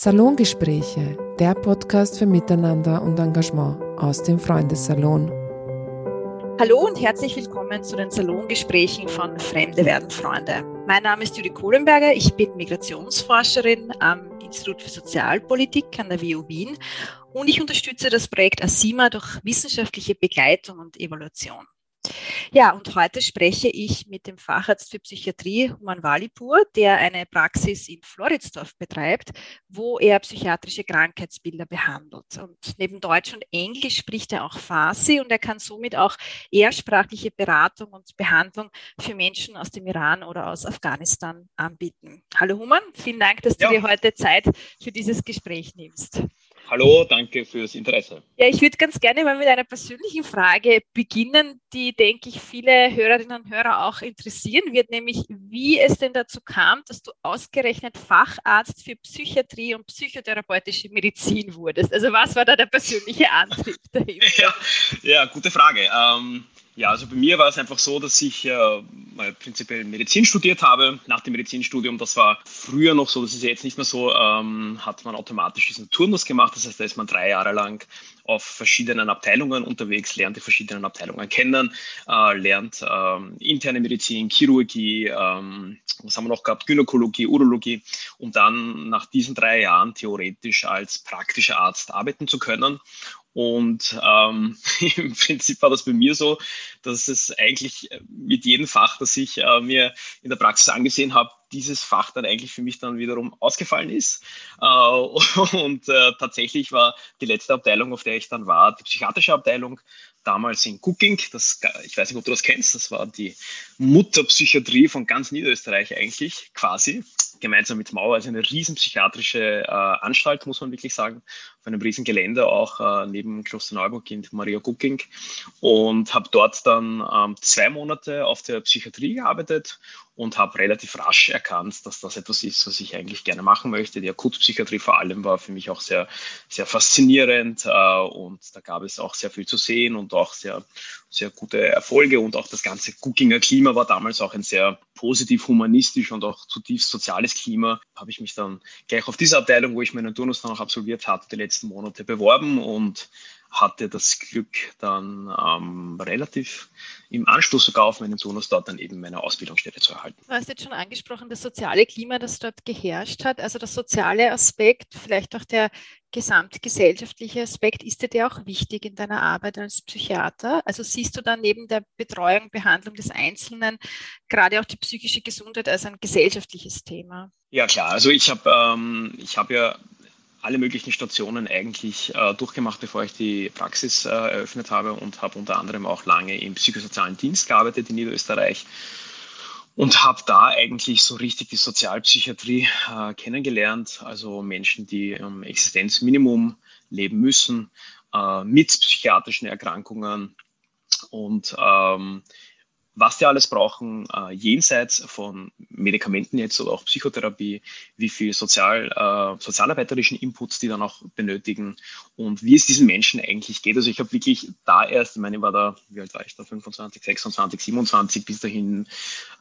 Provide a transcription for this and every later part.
Salongespräche, der Podcast für Miteinander und Engagement aus dem Freundessalon. Hallo und herzlich willkommen zu den Salongesprächen von Fremde werden Freunde. Mein Name ist Judy Kohlenberger, ich bin Migrationsforscherin am Institut für Sozialpolitik an der WU Wien und ich unterstütze das Projekt ASIMA durch wissenschaftliche Begleitung und Evaluation. Ja, und heute spreche ich mit dem Facharzt für Psychiatrie Human Walipur, der eine Praxis in Floridsdorf betreibt, wo er psychiatrische Krankheitsbilder behandelt. Und neben Deutsch und Englisch spricht er auch Farsi und er kann somit auch ehrsprachliche Beratung und Behandlung für Menschen aus dem Iran oder aus Afghanistan anbieten. Hallo Human, vielen Dank, dass du ja. dir heute Zeit für dieses Gespräch nimmst. Hallo, danke fürs Interesse. Ja, ich würde ganz gerne mal mit einer persönlichen Frage beginnen, die, denke ich, viele Hörerinnen und Hörer auch interessieren wird, nämlich wie es denn dazu kam, dass du ausgerechnet Facharzt für Psychiatrie und psychotherapeutische Medizin wurdest. Also was war da der persönliche Antrieb dahinter? Ja, ja gute Frage. Ähm, ja, also bei mir war es einfach so, dass ich äh, prinzipiell Medizin studiert habe. Nach dem Medizinstudium, das war früher noch so, das ist jetzt nicht mehr so, ähm, hat man automatisch diesen Turnus gemacht. Das heißt, da ist man drei Jahre lang auf verschiedenen Abteilungen unterwegs, lernt die verschiedenen Abteilungen kennen, äh, lernt ähm, interne Medizin, Chirurgie, ähm, was haben wir noch gehabt, Gynäkologie, Urologie, um dann nach diesen drei Jahren theoretisch als praktischer Arzt arbeiten zu können. Und ähm, im Prinzip war das bei mir so, dass es eigentlich mit jedem Fach, das ich äh, mir in der Praxis angesehen habe, dieses Fach dann eigentlich für mich dann wiederum ausgefallen ist. Äh, und äh, tatsächlich war die letzte Abteilung, auf der ich dann war, die psychiatrische Abteilung, damals in Cooking. Das, ich weiß nicht, ob du das kennst. Das war die Mutterpsychiatrie von ganz Niederösterreich eigentlich, quasi. Gemeinsam mit Mauer, also eine riesen psychiatrische äh, Anstalt, muss man wirklich sagen. Auf einem riesen Gelände auch äh, neben Klosterneuburg in Maria Cooking. Und habe dort dann ähm, zwei Monate auf der Psychiatrie gearbeitet und habe relativ rasch erkannt, dass das etwas ist, was ich eigentlich gerne machen möchte. Die Akutpsychiatrie vor allem war für mich auch sehr, sehr faszinierend äh, und da gab es auch sehr viel zu sehen und auch sehr, sehr gute Erfolge und auch das ganze Cookinger Klima war damals auch ein sehr positiv humanistisch und auch zutiefst soziales Klima. Habe ich mich dann gleich auf diese Abteilung, wo ich meinen Turnus dann auch absolviert hatte, die letzten Monate beworben und hatte das Glück, dann ähm, relativ im Anschluss sogar auf meinen Turnus dort dann eben meine Ausbildungsstelle zu erhalten. Du hast jetzt schon angesprochen, das soziale Klima, das dort geherrscht hat, also das soziale Aspekt, vielleicht auch der gesamtgesellschaftliche Aspekt, ist dir der auch wichtig in deiner Arbeit als Psychiater? Also siehst du dann neben der Betreuung, Behandlung des Einzelnen gerade auch die psychische Gesundheit als ein gesellschaftliches Thema? Ja klar, also ich habe ähm, hab ja alle möglichen Stationen eigentlich äh, durchgemacht, bevor ich die Praxis äh, eröffnet habe und habe unter anderem auch lange im psychosozialen Dienst gearbeitet in Niederösterreich und habe da eigentlich so richtig die Sozialpsychiatrie äh, kennengelernt, also Menschen, die im Existenzminimum leben müssen, äh, mit psychiatrischen Erkrankungen und ähm, was die alles brauchen, äh, jenseits von Medikamenten jetzt oder auch Psychotherapie, wie viel sozial, äh, sozialarbeiterischen Inputs die dann auch benötigen und wie es diesen Menschen eigentlich geht. Also ich habe wirklich da erst, ich meine, ich war da, wie alt war ich da, 25, 26, 27, bis dahin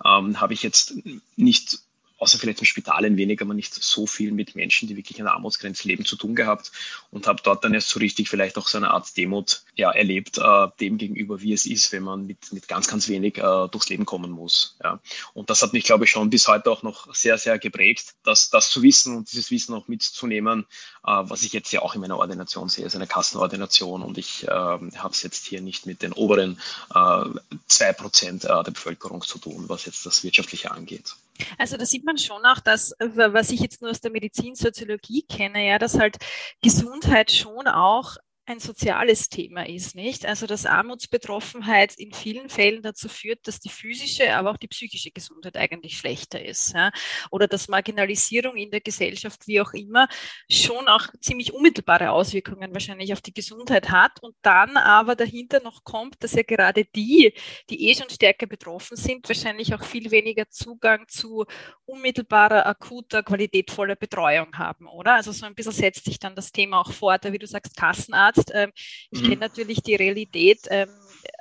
ähm, habe ich jetzt nicht außer vielleicht im Spital ein wenig, aber nicht so viel mit Menschen, die wirklich an der Armutsgrenze leben, zu tun gehabt und habe dort dann erst so richtig vielleicht auch so eine Art Demut ja, erlebt, äh, dem gegenüber, wie es ist, wenn man mit, mit ganz, ganz wenig äh, durchs Leben kommen muss. Ja. Und das hat mich, glaube ich, schon bis heute auch noch sehr, sehr geprägt, dass das zu wissen und dieses Wissen auch mitzunehmen, äh, was ich jetzt ja auch in meiner Ordination sehe, ist eine Kassenordination und ich äh, habe es jetzt hier nicht mit den oberen äh, zwei Prozent äh, der Bevölkerung zu tun, was jetzt das Wirtschaftliche angeht. Also da sieht man schon auch, dass, was ich jetzt nur aus der Medizinsoziologie kenne, ja, dass halt Gesundheit schon auch ein soziales Thema ist, nicht? Also dass Armutsbetroffenheit in vielen Fällen dazu führt, dass die physische, aber auch die psychische Gesundheit eigentlich schlechter ist. Ja? Oder dass Marginalisierung in der Gesellschaft, wie auch immer, schon auch ziemlich unmittelbare Auswirkungen wahrscheinlich auf die Gesundheit hat. Und dann aber dahinter noch kommt, dass ja gerade die, die eh schon stärker betroffen sind, wahrscheinlich auch viel weniger Zugang zu unmittelbarer, akuter, qualitätvoller Betreuung haben, oder? Also so ein bisschen setzt sich dann das Thema auch fort, wie du sagst, Kassenarzt Arzt. Ähm, ich mhm. kenne natürlich die Realität ähm,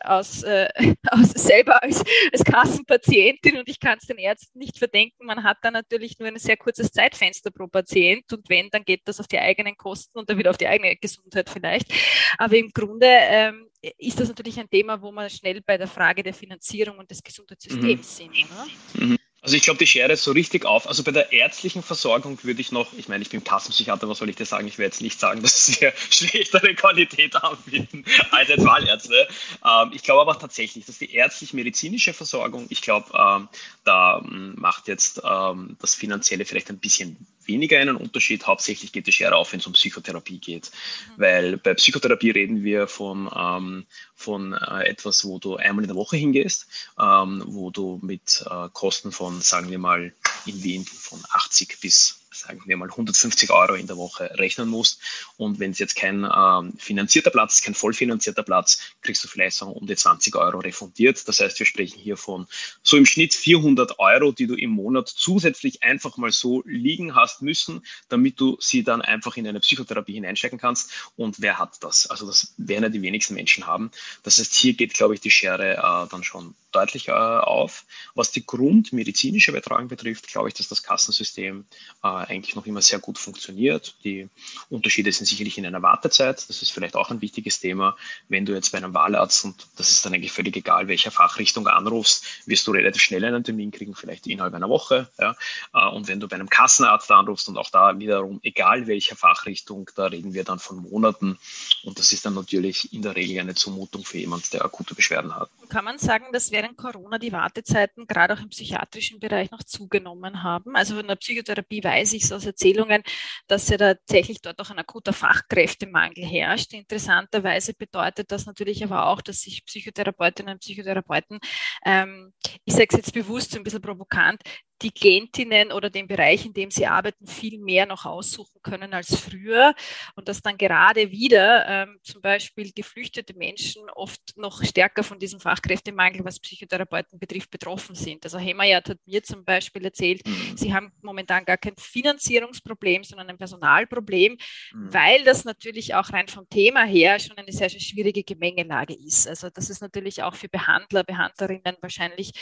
aus, äh, aus selber als, als Kassenpatientin und ich kann es den Ärzten nicht verdenken. Man hat da natürlich nur ein sehr kurzes Zeitfenster pro Patient und wenn, dann geht das auf die eigenen Kosten und dann wieder auf die eigene Gesundheit vielleicht. Aber im Grunde ähm, ist das natürlich ein Thema, wo man schnell bei der Frage der Finanzierung und des Gesundheitssystems mhm. sind. Mhm. Also ich glaube, die Schere ist so richtig auf. Also bei der ärztlichen Versorgung würde ich noch, ich meine, ich bin Kassenpsychiater, was soll ich dir sagen? Ich werde jetzt nicht sagen, dass wir schlechtere Qualität anbieten als jetzt Wahlärzte. Ähm, ich glaube aber tatsächlich, dass die ärztlich-medizinische Versorgung, ich glaube, ähm, da ähm, macht jetzt ähm, das Finanzielle vielleicht ein bisschen weniger einen Unterschied. Hauptsächlich geht die Schere auf, wenn es um Psychotherapie geht. Mhm. Weil bei Psychotherapie reden wir von, ähm, von äh, etwas, wo du einmal in der Woche hingehst, ähm, wo du mit äh, Kosten von, sagen wir mal, in Wien von 80 bis sagen wir mal 150 Euro in der Woche rechnen musst. Und wenn es jetzt kein ähm, finanzierter Platz ist, kein vollfinanzierter Platz, kriegst du vielleicht so um die 20 Euro refundiert. Das heißt, wir sprechen hier von so im Schnitt 400 Euro, die du im Monat zusätzlich einfach mal so liegen hast müssen, damit du sie dann einfach in eine Psychotherapie hineinstecken kannst. Und wer hat das? Also das werden ja die wenigsten Menschen haben. Das heißt, hier geht, glaube ich, die Schere äh, dann schon deutlich äh, auf. Was die grundmedizinische Betreuung betrifft, glaube ich, dass das Kassensystem äh, eigentlich noch immer sehr gut funktioniert. Die Unterschiede sind sicherlich in einer Wartezeit. Das ist vielleicht auch ein wichtiges Thema. Wenn du jetzt bei einem Wahlarzt, und das ist dann eigentlich völlig egal, welcher Fachrichtung anrufst, wirst du relativ schnell einen Termin kriegen, vielleicht innerhalb einer Woche. Ja. Äh, und wenn du bei einem Kassenarzt anrufst und auch da wiederum, egal welcher Fachrichtung, da reden wir dann von Monaten. Und das ist dann natürlich in der Regel eine Zumutung für jemanden, der akute Beschwerden hat. Kann man sagen, das wäre während Corona die Wartezeiten gerade auch im psychiatrischen Bereich noch zugenommen haben. Also in der Psychotherapie weiß ich aus Erzählungen, dass ja tatsächlich dort auch ein akuter Fachkräftemangel herrscht. Interessanterweise bedeutet das natürlich aber auch, dass sich Psychotherapeutinnen und Psychotherapeuten, ähm, ich sage es jetzt bewusst so ein bisschen provokant, die Klientinnen oder den Bereich, in dem sie arbeiten, viel mehr noch aussuchen können als früher und dass dann gerade wieder ähm, zum Beispiel geflüchtete Menschen oft noch stärker von diesem Fachkräftemangel, was Psychotherapeuten betrifft, betroffen sind. Also Hemayat hat mir zum Beispiel erzählt, mhm. sie haben momentan gar kein Finanzierungsproblem, sondern ein Personalproblem, mhm. weil das natürlich auch rein vom Thema her schon eine sehr, sehr schwierige Gemengelage ist. Also das ist natürlich auch für Behandler, Behandlerinnen wahrscheinlich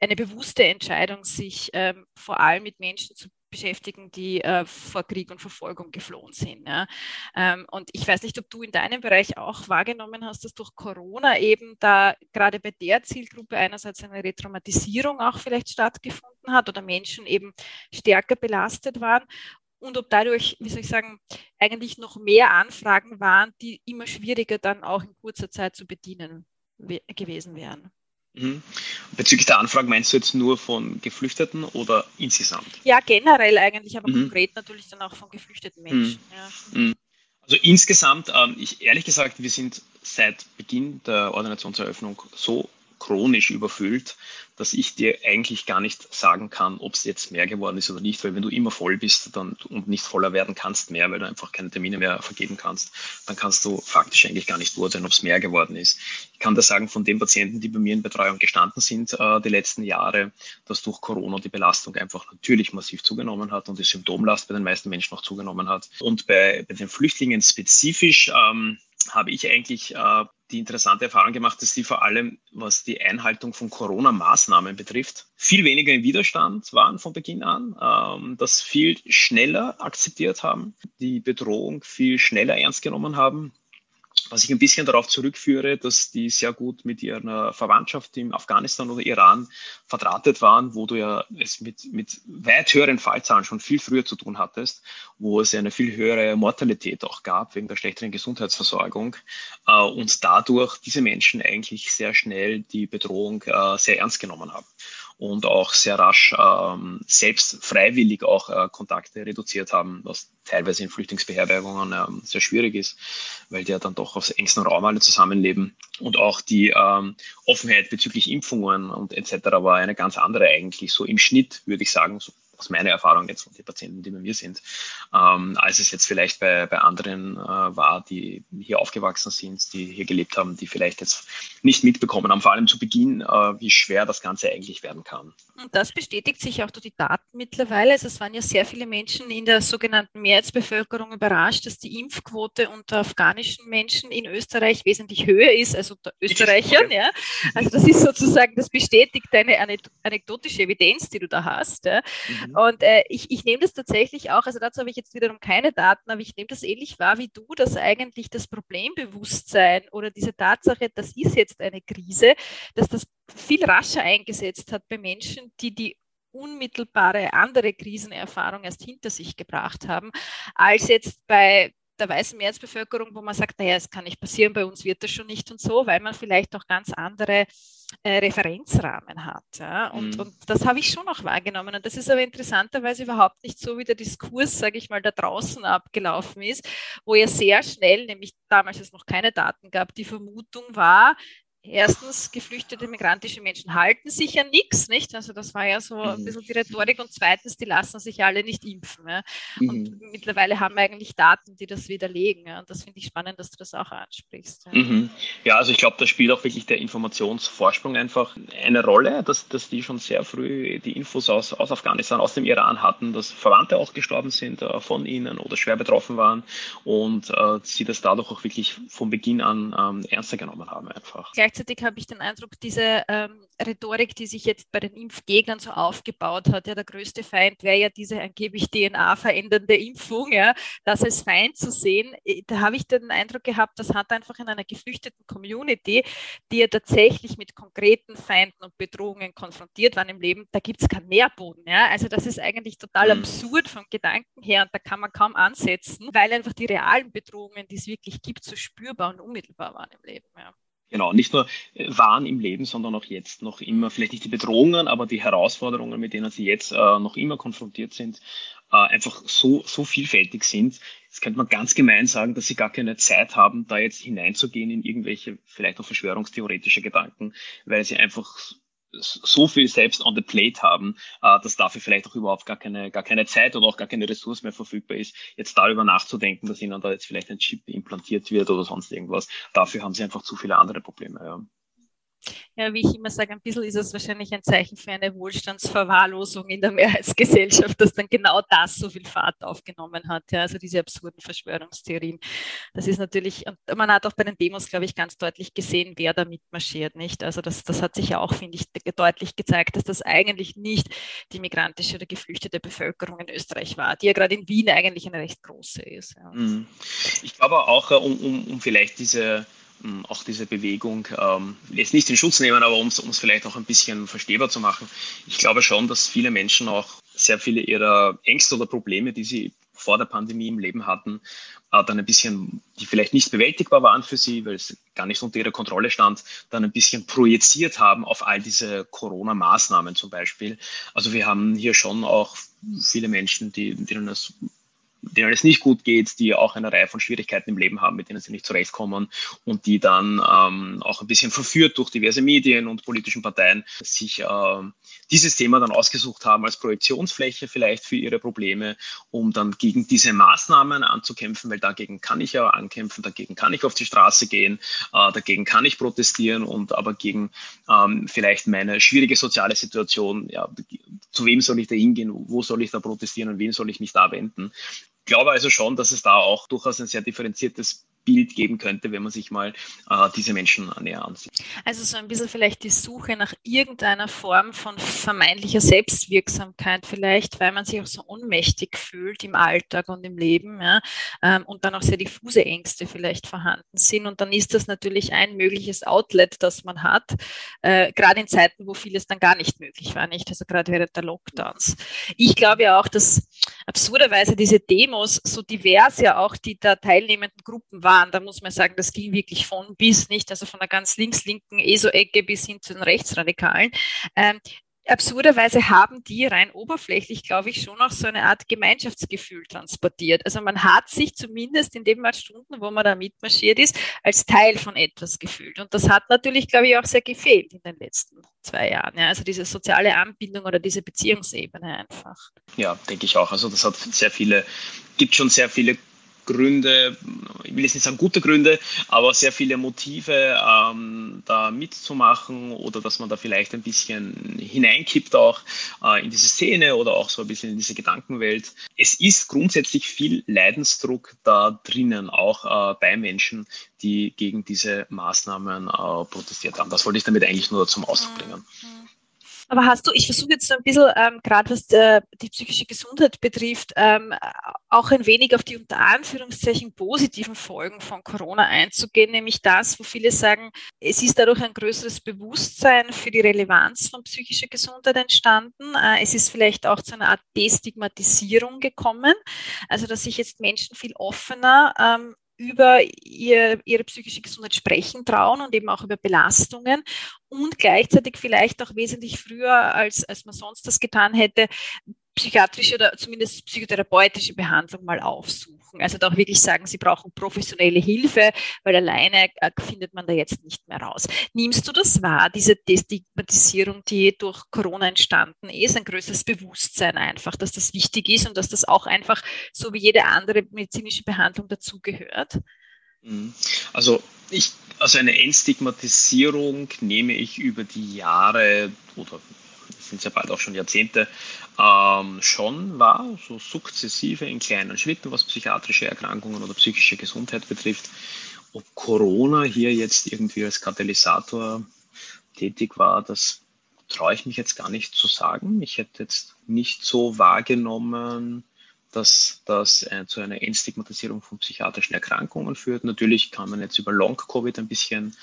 eine bewusste Entscheidung, sich ähm, vor allem mit Menschen zu beschäftigen, die äh, vor Krieg und Verfolgung geflohen sind. Ja. Ähm, und ich weiß nicht, ob du in deinem Bereich auch wahrgenommen hast, dass durch Corona eben da gerade bei der Zielgruppe einerseits eine Retraumatisierung auch vielleicht stattgefunden hat oder Menschen eben stärker belastet waren und ob dadurch, wie soll ich sagen, eigentlich noch mehr Anfragen waren, die immer schwieriger dann auch in kurzer Zeit zu bedienen gewesen wären. Mhm. Bezüglich der Anfragen meinst du jetzt nur von Geflüchteten oder insgesamt? Ja, generell eigentlich, aber mhm. konkret natürlich dann auch von geflüchteten Menschen. Mhm. Ja. Mhm. Also insgesamt, ähm, ich ehrlich gesagt, wir sind seit Beginn der Ordinationseröffnung so chronisch überfüllt, dass ich dir eigentlich gar nicht sagen kann, ob es jetzt mehr geworden ist oder nicht, weil wenn du immer voll bist dann, und nicht voller werden kannst mehr, weil du einfach keine Termine mehr vergeben kannst, dann kannst du faktisch eigentlich gar nicht beurteilen, ob es mehr geworden ist. Ich kann dir sagen, von den Patienten, die bei mir in Betreuung gestanden sind äh, die letzten Jahre, dass durch Corona die Belastung einfach natürlich massiv zugenommen hat und die Symptomlast bei den meisten Menschen auch zugenommen hat. Und bei, bei den Flüchtlingen spezifisch ähm, habe ich eigentlich äh, die interessante Erfahrung gemacht, dass die vor allem, was die Einhaltung von Corona-Maßnahmen betrifft, viel weniger im Widerstand waren von Beginn an, ähm, das viel schneller akzeptiert haben, die Bedrohung viel schneller ernst genommen haben was ich ein bisschen darauf zurückführe, dass die sehr gut mit ihrer Verwandtschaft im Afghanistan oder Iran verdrahtet waren, wo du ja es mit, mit weit höheren Fallzahlen schon viel früher zu tun hattest, wo es eine viel höhere Mortalität auch gab wegen der schlechteren Gesundheitsversorgung äh, und dadurch diese Menschen eigentlich sehr schnell die Bedrohung äh, sehr ernst genommen haben und auch sehr rasch ähm, selbst freiwillig auch äh, Kontakte reduziert haben, was teilweise in Flüchtlingsbeherbergungen ähm, sehr schwierig ist, weil die ja dann doch auf engstem Raum alle zusammenleben. Und auch die ähm, Offenheit bezüglich Impfungen und etc. war eine ganz andere eigentlich. So im Schnitt würde ich sagen, so aus meiner Erfahrung jetzt von den Patienten, die bei mir sind, ähm, als es jetzt vielleicht bei, bei anderen äh, war, die hier aufgewachsen sind, die hier gelebt haben, die vielleicht jetzt nicht mitbekommen haben, vor allem zu Beginn, äh, wie schwer das Ganze eigentlich werden kann. Und das bestätigt sich auch durch die Daten mittlerweile. Also es waren ja sehr viele Menschen in der sogenannten Mehrheitsbevölkerung überrascht, dass die Impfquote unter afghanischen Menschen in Österreich wesentlich höher ist als unter Österreichern. Ja? Also das ist sozusagen, das bestätigt deine anekdotische Evidenz, die du da hast. Ja? Mhm. Und äh, ich, ich nehme das tatsächlich auch, also dazu habe ich jetzt wiederum keine Daten, aber ich nehme das ähnlich wahr wie du, dass eigentlich das Problembewusstsein oder diese Tatsache, das ist jetzt eine Krise, dass das viel rascher eingesetzt hat bei Menschen, die die unmittelbare andere Krisenerfahrung erst hinter sich gebracht haben, als jetzt bei der weißen Mehrheitsbevölkerung, wo man sagt, naja, es kann nicht passieren, bei uns wird das schon nicht und so, weil man vielleicht auch ganz andere äh, Referenzrahmen hat. Ja? Und, mhm. und das habe ich schon auch wahrgenommen. Und das ist aber interessanterweise überhaupt nicht so, wie der Diskurs, sage ich mal, da draußen abgelaufen ist, wo ja sehr schnell, nämlich damals es noch keine Daten gab, die Vermutung war, erstens, geflüchtete migrantische Menschen halten sich ja nichts, nicht? Also das war ja so ein mhm. bisschen die Rhetorik und zweitens, die lassen sich alle nicht impfen. Ja? Und mhm. mittlerweile haben wir eigentlich Daten, die das widerlegen. Ja? Und das finde ich spannend, dass du das auch ansprichst. Ja, mhm. ja also ich glaube, da spielt auch wirklich der Informationsvorsprung einfach eine Rolle, dass, dass die schon sehr früh die Infos aus, aus Afghanistan, aus dem Iran hatten, dass Verwandte auch gestorben sind äh, von ihnen oder schwer betroffen waren und äh, sie das dadurch auch wirklich von Beginn an ähm, ernster genommen haben einfach. Gleich gleichzeitig habe ich den Eindruck, diese ähm, Rhetorik, die sich jetzt bei den Impfgegnern so aufgebaut hat, ja, der größte Feind wäre ja diese angeblich DNA-verändernde Impfung, ja, das als Feind zu sehen, äh, da habe ich den Eindruck gehabt, das hat einfach in einer geflüchteten Community, die ja tatsächlich mit konkreten Feinden und Bedrohungen konfrontiert waren im Leben, da gibt es keinen Nährboden. Ja? Also das ist eigentlich total mhm. absurd vom Gedanken her und da kann man kaum ansetzen, weil einfach die realen Bedrohungen, die es wirklich gibt, so spürbar und unmittelbar waren im Leben. Ja. Genau, nicht nur äh, waren im Leben, sondern auch jetzt noch immer, vielleicht nicht die Bedrohungen, aber die Herausforderungen, mit denen sie jetzt äh, noch immer konfrontiert sind, äh, einfach so, so vielfältig sind. Jetzt könnte man ganz gemein sagen, dass sie gar keine Zeit haben, da jetzt hineinzugehen in irgendwelche vielleicht auch verschwörungstheoretische Gedanken, weil sie einfach so viel selbst on the plate haben, äh, dass dafür vielleicht auch überhaupt gar keine, gar keine Zeit oder auch gar keine Ressource mehr verfügbar ist, jetzt darüber nachzudenken, dass ihnen da jetzt vielleicht ein Chip implantiert wird oder sonst irgendwas. Dafür haben sie einfach zu viele andere Probleme. Ja. Ja, wie ich immer sage, ein bisschen ist es wahrscheinlich ein Zeichen für eine Wohlstandsverwahrlosung in der Mehrheitsgesellschaft, dass dann genau das so viel Fahrt aufgenommen hat. Ja, also diese absurden Verschwörungstheorien. Das ist natürlich, und man hat auch bei den Demos, glaube ich, ganz deutlich gesehen, wer da mitmarschiert, nicht? Also das, das hat sich ja auch, finde ich, deutlich gezeigt, dass das eigentlich nicht die migrantische oder geflüchtete Bevölkerung in Österreich war, die ja gerade in Wien eigentlich eine recht große ist. Ja. Mhm. Ich glaube auch, äh, um, um, um vielleicht diese auch diese Bewegung ähm, jetzt nicht in Schutz nehmen, aber um es vielleicht auch ein bisschen verstehbar zu machen. Ich glaube schon, dass viele Menschen auch sehr viele ihrer Ängste oder Probleme, die sie vor der Pandemie im Leben hatten, äh, dann ein bisschen, die vielleicht nicht bewältigbar waren für sie, weil es gar nicht unter ihrer Kontrolle stand, dann ein bisschen projiziert haben auf all diese Corona-Maßnahmen zum Beispiel. Also wir haben hier schon auch viele Menschen, die, denen es denen es nicht gut geht, die auch eine Reihe von Schwierigkeiten im Leben haben, mit denen sie nicht zurechtkommen und die dann ähm, auch ein bisschen verführt durch diverse Medien und politischen Parteien sich äh, dieses Thema dann ausgesucht haben als Projektionsfläche vielleicht für ihre Probleme, um dann gegen diese Maßnahmen anzukämpfen, weil dagegen kann ich ja ankämpfen, dagegen kann ich auf die Straße gehen, äh, dagegen kann ich protestieren und aber gegen ähm, vielleicht meine schwierige soziale Situation, ja, zu wem soll ich da hingehen, wo soll ich da protestieren und wem soll ich mich da wenden? Ich glaube also schon, dass es da auch durchaus ein sehr differenziertes Bild geben könnte, wenn man sich mal äh, diese Menschen näher ansieht. Also so ein bisschen vielleicht die Suche nach irgendeiner Form von vermeintlicher Selbstwirksamkeit vielleicht, weil man sich auch so ohnmächtig fühlt im Alltag und im Leben ja, ähm, und dann auch sehr diffuse Ängste vielleicht vorhanden sind. Und dann ist das natürlich ein mögliches Outlet, das man hat, äh, gerade in Zeiten, wo vieles dann gar nicht möglich war, nicht? Also gerade während der Lockdowns. Ich glaube ja auch, dass absurderweise diese Demos, so divers ja auch die da teilnehmenden Gruppen waren, waren. Da muss man sagen, das ging wirklich von bis nicht, also von der ganz links-linken ESO-Ecke bis hin zu den Rechtsradikalen. Ähm, absurderweise haben die rein oberflächlich, glaube ich, schon auch so eine Art Gemeinschaftsgefühl transportiert. Also man hat sich zumindest in den Stunden, wo man da mitmarschiert ist, als Teil von etwas gefühlt. Und das hat natürlich, glaube ich, auch sehr gefehlt in den letzten zwei Jahren. Ja? Also diese soziale Anbindung oder diese Beziehungsebene einfach. Ja, denke ich auch. Also das hat sehr viele, gibt schon sehr viele Gründe, ich will jetzt nicht sagen gute Gründe, aber sehr viele Motive, ähm, da mitzumachen oder dass man da vielleicht ein bisschen hineinkippt auch äh, in diese Szene oder auch so ein bisschen in diese Gedankenwelt. Es ist grundsätzlich viel Leidensdruck da drinnen, auch äh, bei Menschen, die gegen diese Maßnahmen äh, protestiert haben. Das wollte ich damit eigentlich nur zum Ausdruck bringen. Mhm. Aber hast du, ich versuche jetzt so ein bisschen, ähm, gerade was der, die psychische Gesundheit betrifft, ähm, auch ein wenig auf die unter Anführungszeichen positiven Folgen von Corona einzugehen, nämlich das, wo viele sagen, es ist dadurch ein größeres Bewusstsein für die Relevanz von psychischer Gesundheit entstanden. Äh, es ist vielleicht auch zu einer Art Destigmatisierung gekommen, also dass sich jetzt Menschen viel offener ähm, über ihr, ihre psychische Gesundheit sprechen trauen und eben auch über Belastungen und gleichzeitig vielleicht auch wesentlich früher, als, als man sonst das getan hätte, psychiatrische oder zumindest psychotherapeutische Behandlung mal aufsuchen. Also da auch wirklich sagen, sie brauchen professionelle Hilfe, weil alleine äh, findet man da jetzt nicht mehr raus. Nimmst du das wahr, diese Destigmatisierung, die durch Corona entstanden ist, ein größeres Bewusstsein einfach, dass das wichtig ist und dass das auch einfach so wie jede andere medizinische Behandlung dazugehört? Mhm. Also ich, also eine Entstigmatisierung nehme ich über die Jahre oder sind ja bald auch schon Jahrzehnte, ähm, schon war, so sukzessive in kleinen Schritten, was psychiatrische Erkrankungen oder psychische Gesundheit betrifft. Ob Corona hier jetzt irgendwie als Katalysator tätig war, das traue ich mich jetzt gar nicht zu sagen. Ich hätte jetzt nicht so wahrgenommen, dass das äh, zu einer Entstigmatisierung von psychiatrischen Erkrankungen führt. Natürlich kann man jetzt über Long-Covid ein bisschen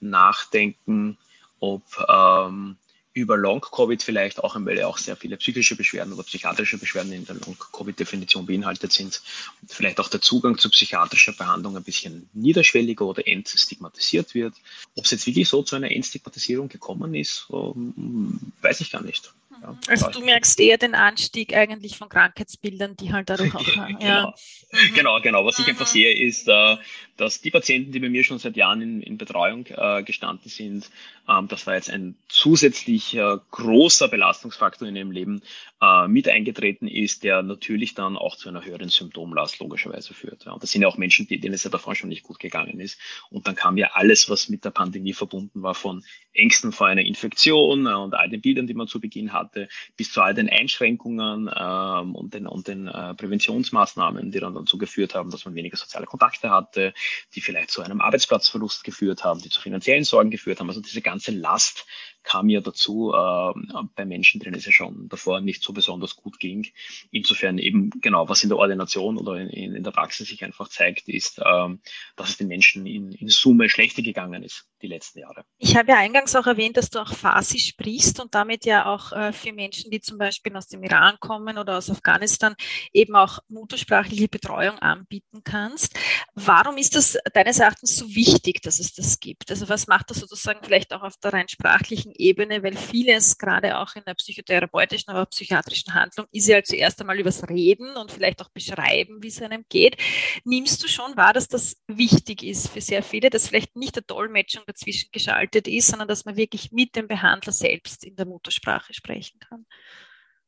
nachdenken, ob ähm, über Long-Covid vielleicht auch, weil ja auch sehr viele psychische Beschwerden oder psychiatrische Beschwerden in der Long-Covid-Definition beinhaltet sind und vielleicht auch der Zugang zu psychiatrischer Behandlung ein bisschen niederschwelliger oder entstigmatisiert wird. Ob es jetzt wirklich so zu einer Entstigmatisierung gekommen ist, weiß ich gar nicht. Ja, also du merkst eher den Anstieg eigentlich von Krankheitsbildern, die halt dadurch auch genau. Ja. Mhm. genau, genau. Was ich einfach mhm. sehe, ist, äh, dass die Patienten, die bei mir schon seit Jahren in, in Betreuung äh, gestanden sind, ähm, das war jetzt ein zusätzlich großer Belastungsfaktor in ihrem Leben, äh, mit eingetreten ist, der natürlich dann auch zu einer höheren Symptomlast logischerweise führt. Und das sind ja auch Menschen, denen es ja davor schon nicht gut gegangen ist. Und dann kam ja alles, was mit der Pandemie verbunden war, von Ängsten vor einer Infektion und all den Bildern, die man zu Beginn hatte, bis zu all den Einschränkungen ähm, und den, und den äh, Präventionsmaßnahmen, die dann dazu geführt haben, dass man weniger soziale Kontakte hatte, die vielleicht zu einem Arbeitsplatzverlust geführt haben, die zu finanziellen Sorgen geführt haben. Also diese ganze Last kam ja dazu äh, bei Menschen, denen es ja schon davor nicht so besonders gut ging. Insofern eben genau, was in der Ordination oder in, in der Praxis sich einfach zeigt, ist, äh, dass es den Menschen in, in Summe schlechter gegangen ist die letzten Jahre. Ich habe ja eingangs auch erwähnt, dass du auch Farsi sprichst und damit ja auch äh, für Menschen, die zum Beispiel aus dem Iran kommen oder aus Afghanistan, eben auch muttersprachliche Betreuung anbieten kannst. Warum ist das deines Erachtens so wichtig, dass es das gibt? Also was macht das sozusagen vielleicht auch auf der rein sprachlichen Ebene, weil vieles gerade auch in der psychotherapeutischen, aber psychiatrischen Handlung ist ja zuerst einmal übers Reden und vielleicht auch beschreiben, wie es einem geht. Nimmst du schon wahr, dass das wichtig ist für sehr viele, dass vielleicht nicht der Dolmetschung dazwischen geschaltet ist, sondern dass man wirklich mit dem Behandler selbst in der Muttersprache sprechen kann?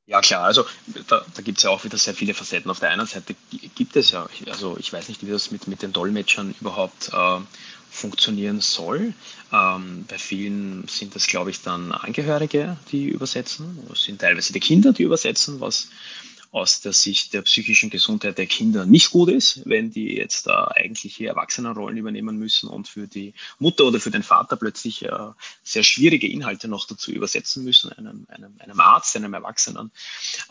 Ja klar, also da, da gibt es ja auch wieder sehr viele Facetten. Auf der einen Seite gibt es ja, also ich weiß nicht, wie das mit, mit den Dolmetschern überhaupt äh, funktionieren soll. Ähm, bei vielen sind das, glaube ich, dann Angehörige, die übersetzen. Es sind teilweise die Kinder, die übersetzen, was aus der Sicht der psychischen Gesundheit der Kinder nicht gut ist, wenn die jetzt äh, eigentliche Erwachsenenrollen übernehmen müssen und für die Mutter oder für den Vater plötzlich äh, sehr schwierige Inhalte noch dazu übersetzen müssen, einem, einem, einem Arzt, einem Erwachsenen.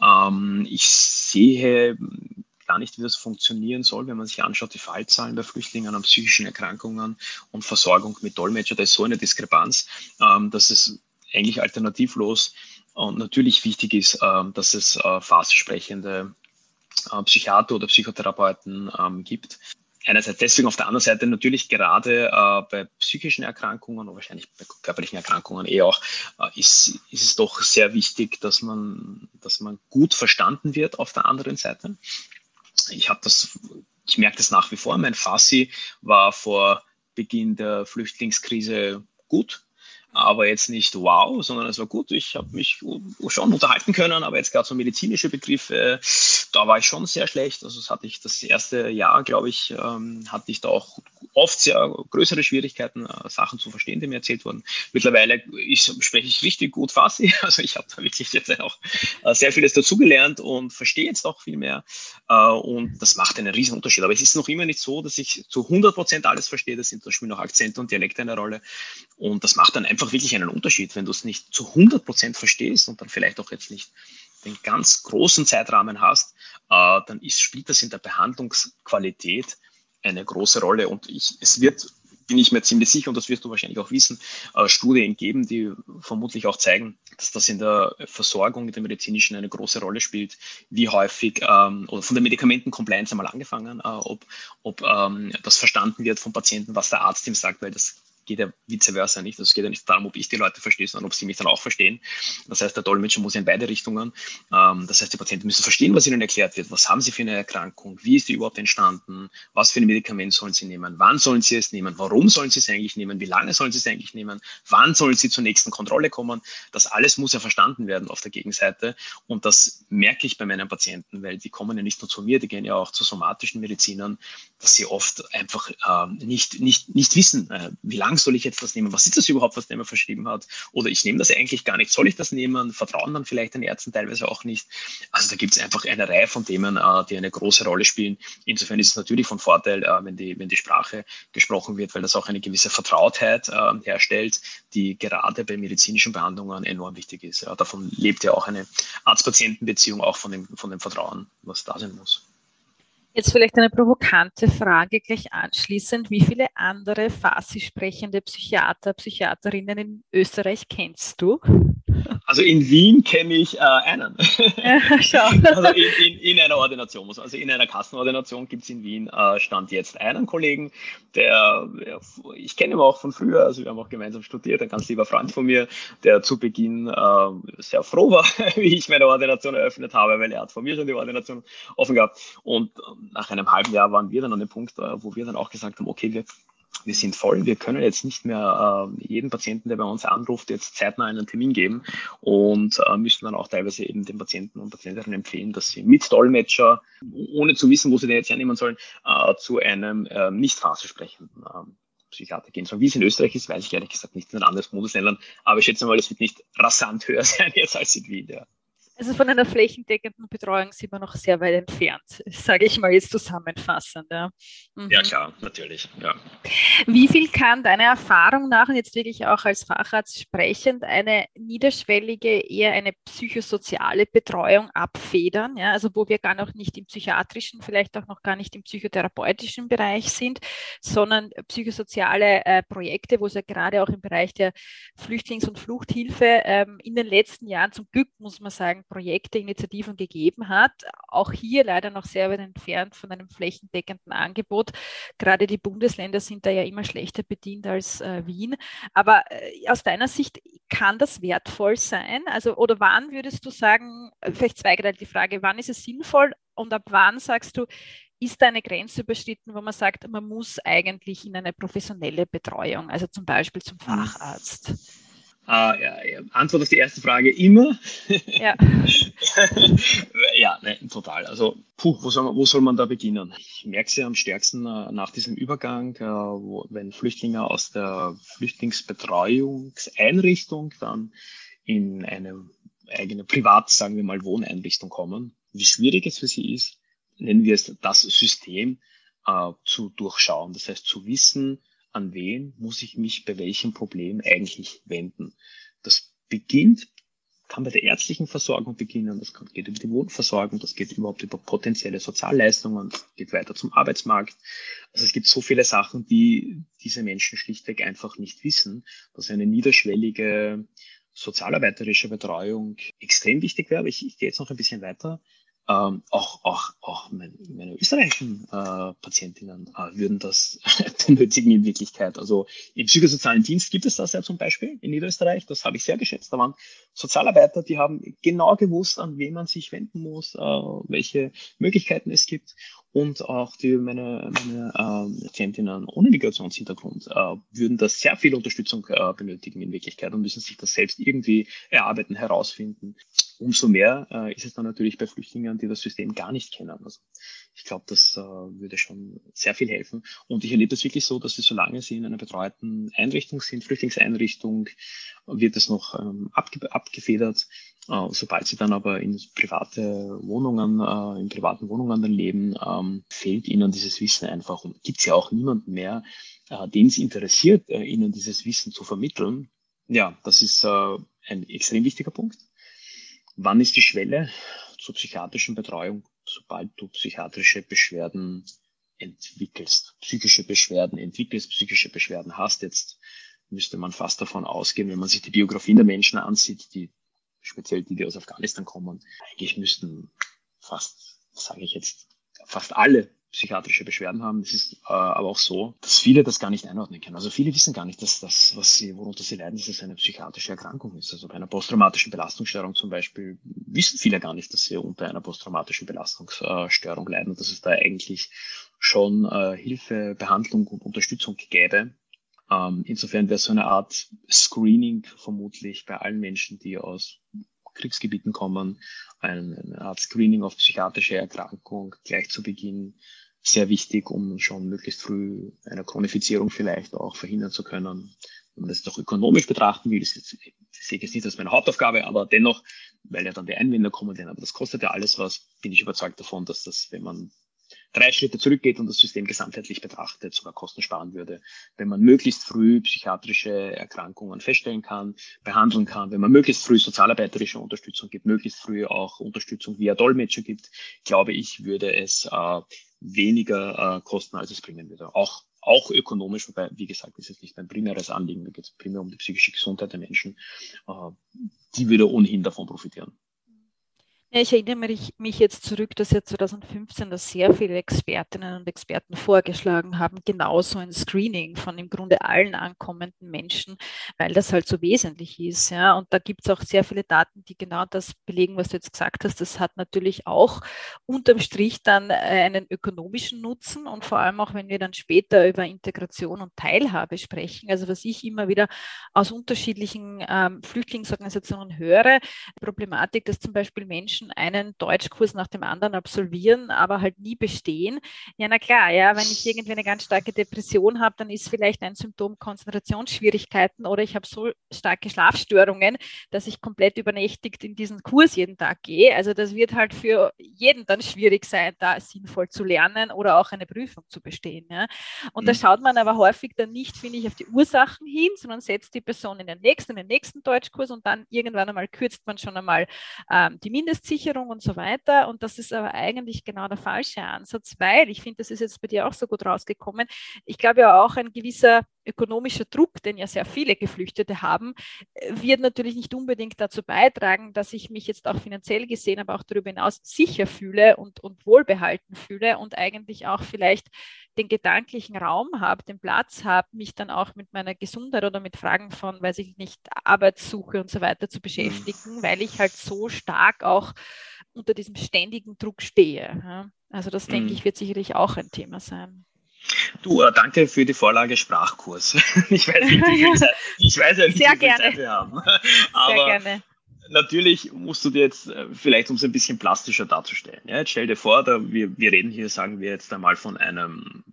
Ähm, ich sehe gar nicht, wie das funktionieren soll, wenn man sich anschaut, die Fallzahlen bei Flüchtlingen an psychischen Erkrankungen und Versorgung mit Dolmetscher, da ist so eine Diskrepanz, ähm, dass es eigentlich alternativlos und natürlich wichtig ist, ähm, dass es äh, sprechende äh, Psychiater oder Psychotherapeuten ähm, gibt. einerseits deswegen, auf der anderen Seite natürlich gerade äh, bei psychischen Erkrankungen und wahrscheinlich bei körperlichen Erkrankungen eh auch, äh, ist, ist es doch sehr wichtig, dass man, dass man gut verstanden wird auf der anderen Seite. Ich habe das, ich merke das nach wie vor. Mein Fassi war vor Beginn der Flüchtlingskrise gut aber jetzt nicht wow, sondern es war gut. Ich habe mich schon unterhalten können, aber jetzt gerade so medizinische Begriffe, da war ich schon sehr schlecht. Also das hatte ich das erste Jahr, glaube ich, ähm, hatte ich da auch oft sehr größere Schwierigkeiten, äh, Sachen zu verstehen, die mir erzählt wurden. Mittlerweile ich, spreche ich richtig gut Farsi, also ich habe da wirklich jetzt auch äh, sehr vieles dazugelernt und verstehe jetzt auch viel mehr äh, und das macht einen riesen Unterschied. Aber es ist noch immer nicht so, dass ich zu 100 Prozent alles verstehe. Das sind da spielen auch Akzente und Dialekte eine Rolle und das macht dann einfach wirklich einen Unterschied, wenn du es nicht zu 100 Prozent verstehst und dann vielleicht auch jetzt nicht den ganz großen Zeitrahmen hast, dann ist, spielt das in der Behandlungsqualität eine große Rolle. Und ich, es wird, bin ich mir ziemlich sicher, und das wirst du wahrscheinlich auch wissen, äh, Studien geben, die vermutlich auch zeigen, dass das in der Versorgung, in der medizinischen eine große Rolle spielt, wie häufig, ähm, oder von der Medikamenten-Compliance einmal angefangen, äh, ob, ob ähm, das verstanden wird vom Patienten, was der Arzt ihm sagt, weil das geht ja vice versa nicht. Also es geht ja nicht darum, ob ich die Leute verstehe, sondern ob sie mich dann auch verstehen. Das heißt, der Dolmetscher muss ja in beide Richtungen. Ähm, das heißt, die Patienten müssen verstehen, was ihnen erklärt wird. Was haben sie für eine Erkrankung? Wie ist die überhaupt entstanden? Was für ein Medikament sollen sie nehmen? Wann sollen sie es nehmen? Warum sollen sie es eigentlich nehmen? Wie lange sollen sie es eigentlich nehmen? Wann sollen sie zur nächsten Kontrolle kommen? Das alles muss ja verstanden werden auf der Gegenseite. Und das merke ich bei meinen Patienten, weil die kommen ja nicht nur zu mir, die gehen ja auch zu somatischen Medizinern, dass sie oft einfach äh, nicht, nicht, nicht wissen, äh, wie lange lang soll ich jetzt das nehmen? Was ist das überhaupt, was der mir verschrieben hat? Oder ich nehme das eigentlich gar nicht. Soll ich das nehmen? Vertrauen dann vielleicht den Ärzten teilweise auch nicht. Also da gibt es einfach eine Reihe von Themen, äh, die eine große Rolle spielen. Insofern ist es natürlich von Vorteil, äh, wenn, die, wenn die Sprache gesprochen wird, weil das auch eine gewisse Vertrautheit äh, herstellt, die gerade bei medizinischen Behandlungen enorm wichtig ist. Davon lebt ja auch eine Arzt-Patienten-Beziehung, auch von dem, von dem Vertrauen, was da sein muss. Jetzt vielleicht eine provokante Frage gleich anschließend. Wie viele andere Farsi sprechende Psychiater, Psychiaterinnen in Österreich kennst du? Also in Wien kenne ich äh, einen. Ja, schau. Also in, in, in, einer Ordination, also in einer Kassenordination gibt es in Wien, äh, stand jetzt einen Kollegen, der, ich kenne ihn auch von früher, also wir haben auch gemeinsam studiert, ein ganz lieber Freund von mir, der zu Beginn äh, sehr froh war, wie ich meine Ordination eröffnet habe, weil er hat von mir schon die Ordination offen gehabt. Und nach einem halben Jahr waren wir dann an dem Punkt, äh, wo wir dann auch gesagt haben, okay, wir wir sind voll, wir können jetzt nicht mehr äh, jeden Patienten, der bei uns anruft, jetzt zeitnah einen Termin geben und äh, müssen dann auch teilweise eben den Patienten und Patientinnen empfehlen, dass sie mit Dolmetscher, ohne zu wissen, wo sie den jetzt hernehmen sollen, äh, zu einem äh, nicht phasesprechenden äh, Psychiater gehen sollen. Wie es in Österreich ist, weiß ich ehrlich gesagt nicht in den anderen Bundesländern, aber ich schätze mal, es wird nicht rasant höher sein jetzt als in Wien. Ja. Also von einer flächendeckenden Betreuung sind wir noch sehr weit entfernt, sage ich mal jetzt zusammenfassend. Ja, mhm. ja klar, natürlich. Ja. Wie viel kann deiner Erfahrung nach, und jetzt wirklich auch als Facharzt sprechend, eine niederschwellige, eher eine psychosoziale Betreuung abfedern? Ja? Also wo wir gar noch nicht im psychiatrischen, vielleicht auch noch gar nicht im psychotherapeutischen Bereich sind, sondern psychosoziale äh, Projekte, wo es ja gerade auch im Bereich der Flüchtlings- und Fluchthilfe ähm, in den letzten Jahren zum Glück, muss man sagen, Projekte, Initiativen gegeben hat. Auch hier leider noch sehr weit entfernt von einem flächendeckenden Angebot. Gerade die Bundesländer sind da ja immer schlechter bedient als äh, Wien. Aber äh, aus deiner Sicht kann das wertvoll sein? Also, oder wann würdest du sagen, äh, vielleicht zweigeteilt die Frage, wann ist es sinnvoll und ab wann sagst du, ist da eine Grenze überschritten, wo man sagt, man muss eigentlich in eine professionelle Betreuung, also zum Beispiel zum mhm. Facharzt? Uh, ja, Antwort auf die erste Frage immer. Ja, ja ne, total. Also, puh, wo, soll man, wo soll man da beginnen? Ich merke es ja am stärksten uh, nach diesem Übergang, uh, wo, wenn Flüchtlinge aus der Flüchtlingsbetreuungseinrichtung dann in eine eigene private, sagen wir mal, Wohneinrichtung kommen, wie schwierig es für sie ist, nennen wir es das System zu durchschauen. Das heißt, zu wissen, an wen muss ich mich bei welchem Problem eigentlich wenden. Das beginnt, kann bei der ärztlichen Versorgung beginnen, das geht über die Wohnversorgung, das geht überhaupt über potenzielle Sozialleistungen, geht weiter zum Arbeitsmarkt. Also es gibt so viele Sachen, die diese Menschen schlichtweg einfach nicht wissen, dass eine niederschwellige sozialarbeiterische Betreuung extrem wichtig wäre. Ich, ich gehe jetzt noch ein bisschen weiter. Ähm, auch, auch, auch meine, österreichischen äh, Patientinnen äh, würden das benötigen in Wirklichkeit. Also im psychosozialen Dienst gibt es das ja zum Beispiel in Niederösterreich. Das habe ich sehr geschätzt. Da waren Sozialarbeiter, die haben genau gewusst, an wen man sich wenden muss, äh, welche Möglichkeiten es gibt. Und auch die, meine, meine ähm, Patientinnen ohne Migrationshintergrund äh, würden da sehr viel Unterstützung äh, benötigen in Wirklichkeit und müssen sich das selbst irgendwie erarbeiten, herausfinden umso mehr äh, ist es dann natürlich bei Flüchtlingen, die das System gar nicht kennen. Also ich glaube, das äh, würde schon sehr viel helfen. Und ich erlebe das wirklich so, dass sie, solange sie in einer betreuten Einrichtung sind, Flüchtlingseinrichtung, wird es noch ähm, abge abgefedert. Äh, sobald sie dann aber in private Wohnungen, äh, in privaten Wohnungen dann leben, ähm, fehlt ihnen dieses Wissen einfach. Und gibt es ja auch niemanden mehr, äh, den es interessiert, ihnen dieses Wissen zu vermitteln. Ja, das ist ein extrem wichtiger Punkt. Wann ist die Schwelle zur psychiatrischen Betreuung, sobald du psychiatrische Beschwerden entwickelst, psychische Beschwerden entwickelst, psychische Beschwerden hast? Jetzt müsste man fast davon ausgehen, wenn man sich die Biografien der Menschen ansieht, die speziell die, die aus Afghanistan kommen, eigentlich müssten fast, sage ich jetzt, fast alle psychiatrische Beschwerden haben. Es ist äh, aber auch so, dass viele das gar nicht einordnen können. Also viele wissen gar nicht, dass das, was sie, worunter sie leiden, dass es eine psychiatrische Erkrankung ist. Also bei einer posttraumatischen Belastungsstörung zum Beispiel wissen viele gar nicht, dass sie unter einer posttraumatischen Belastungsstörung leiden und dass es da eigentlich schon äh, Hilfe, Behandlung und Unterstützung gäbe. Ähm, insofern wäre so eine Art Screening vermutlich bei allen Menschen, die aus Kriegsgebieten kommen, eine Art Screening auf psychiatrische Erkrankung gleich zu Beginn sehr wichtig, um schon möglichst früh eine Chronifizierung vielleicht auch verhindern zu können. Wenn man das doch ökonomisch betrachten will, das, jetzt, sehe ich jetzt nicht als meine Hauptaufgabe, aber dennoch, weil ja dann die Einwände kommen, denn aber das kostet ja alles was, bin ich überzeugt davon, dass das, wenn man drei Schritte zurückgeht und das System gesamtheitlich betrachtet, sogar Kosten sparen würde, wenn man möglichst früh psychiatrische Erkrankungen feststellen kann, behandeln kann, wenn man möglichst früh sozialarbeiterische Unterstützung gibt, möglichst früh auch Unterstützung via Dolmetscher gibt, glaube ich, würde es äh, weniger äh, kosten, als es bringen würde. Auch auch ökonomisch, wobei, wie gesagt, ist es nicht mein primäres Anliegen, mir geht es primär um die psychische Gesundheit der Menschen, äh, die würde ohnehin davon profitieren. Ja, ich erinnere mich, jetzt zurück, dass ja 2015 da sehr viele Expertinnen und Experten vorgeschlagen haben, genauso ein Screening von im Grunde allen ankommenden Menschen, weil das halt so wesentlich ist. Ja. Und da gibt es auch sehr viele Daten, die genau das belegen, was du jetzt gesagt hast. Das hat natürlich auch unterm Strich dann äh, einen ökonomischen Nutzen und vor allem auch, wenn wir dann später über Integration und Teilhabe sprechen. Also was ich immer wieder aus unterschiedlichen ähm, Flüchtlingsorganisationen höre, Problematik, dass zum Beispiel Menschen Menschen einen Deutschkurs nach dem anderen absolvieren, aber halt nie bestehen. Ja, na klar, ja, wenn ich irgendwie eine ganz starke Depression habe, dann ist vielleicht ein Symptom Konzentrationsschwierigkeiten oder ich habe so starke Schlafstörungen, dass ich komplett übernächtigt in diesen Kurs jeden Tag gehe. Also das wird halt für jeden dann schwierig sein, da sinnvoll zu lernen oder auch eine Prüfung zu bestehen. Ja. Und mhm. da schaut man aber häufig dann nicht, finde ich, auf die Ursachen hin, sondern setzt die Person in den nächsten, in den nächsten Deutschkurs und dann irgendwann einmal kürzt man schon einmal ähm, die Mindestziele Versicherung und so weiter. Und das ist aber eigentlich genau der falsche Ansatz, weil ich finde, das ist jetzt bei dir auch so gut rausgekommen. Ich glaube ja auch ein gewisser ökonomischer Druck, den ja sehr viele Geflüchtete haben, wird natürlich nicht unbedingt dazu beitragen, dass ich mich jetzt auch finanziell gesehen, aber auch darüber hinaus sicher fühle und, und wohlbehalten fühle und eigentlich auch vielleicht den gedanklichen Raum habe, den Platz habe, mich dann auch mit meiner Gesundheit oder mit Fragen von, weiß ich nicht, Arbeitssuche und so weiter zu beschäftigen, mhm. weil ich halt so stark auch unter diesem ständigen Druck stehe. Also das, denke mhm. ich, wird sicherlich auch ein Thema sein. Du, äh, danke für die Vorlage Sprachkurs. ich weiß nicht, wie viel Zeit, ich weiß ja nicht, Sehr wie viel gerne. Zeit wir haben. Aber Sehr gerne. Natürlich musst du dir jetzt äh, vielleicht, um es ein bisschen plastischer darzustellen. Ja, jetzt stell dir vor, da, wir, wir reden hier, sagen wir jetzt einmal von einem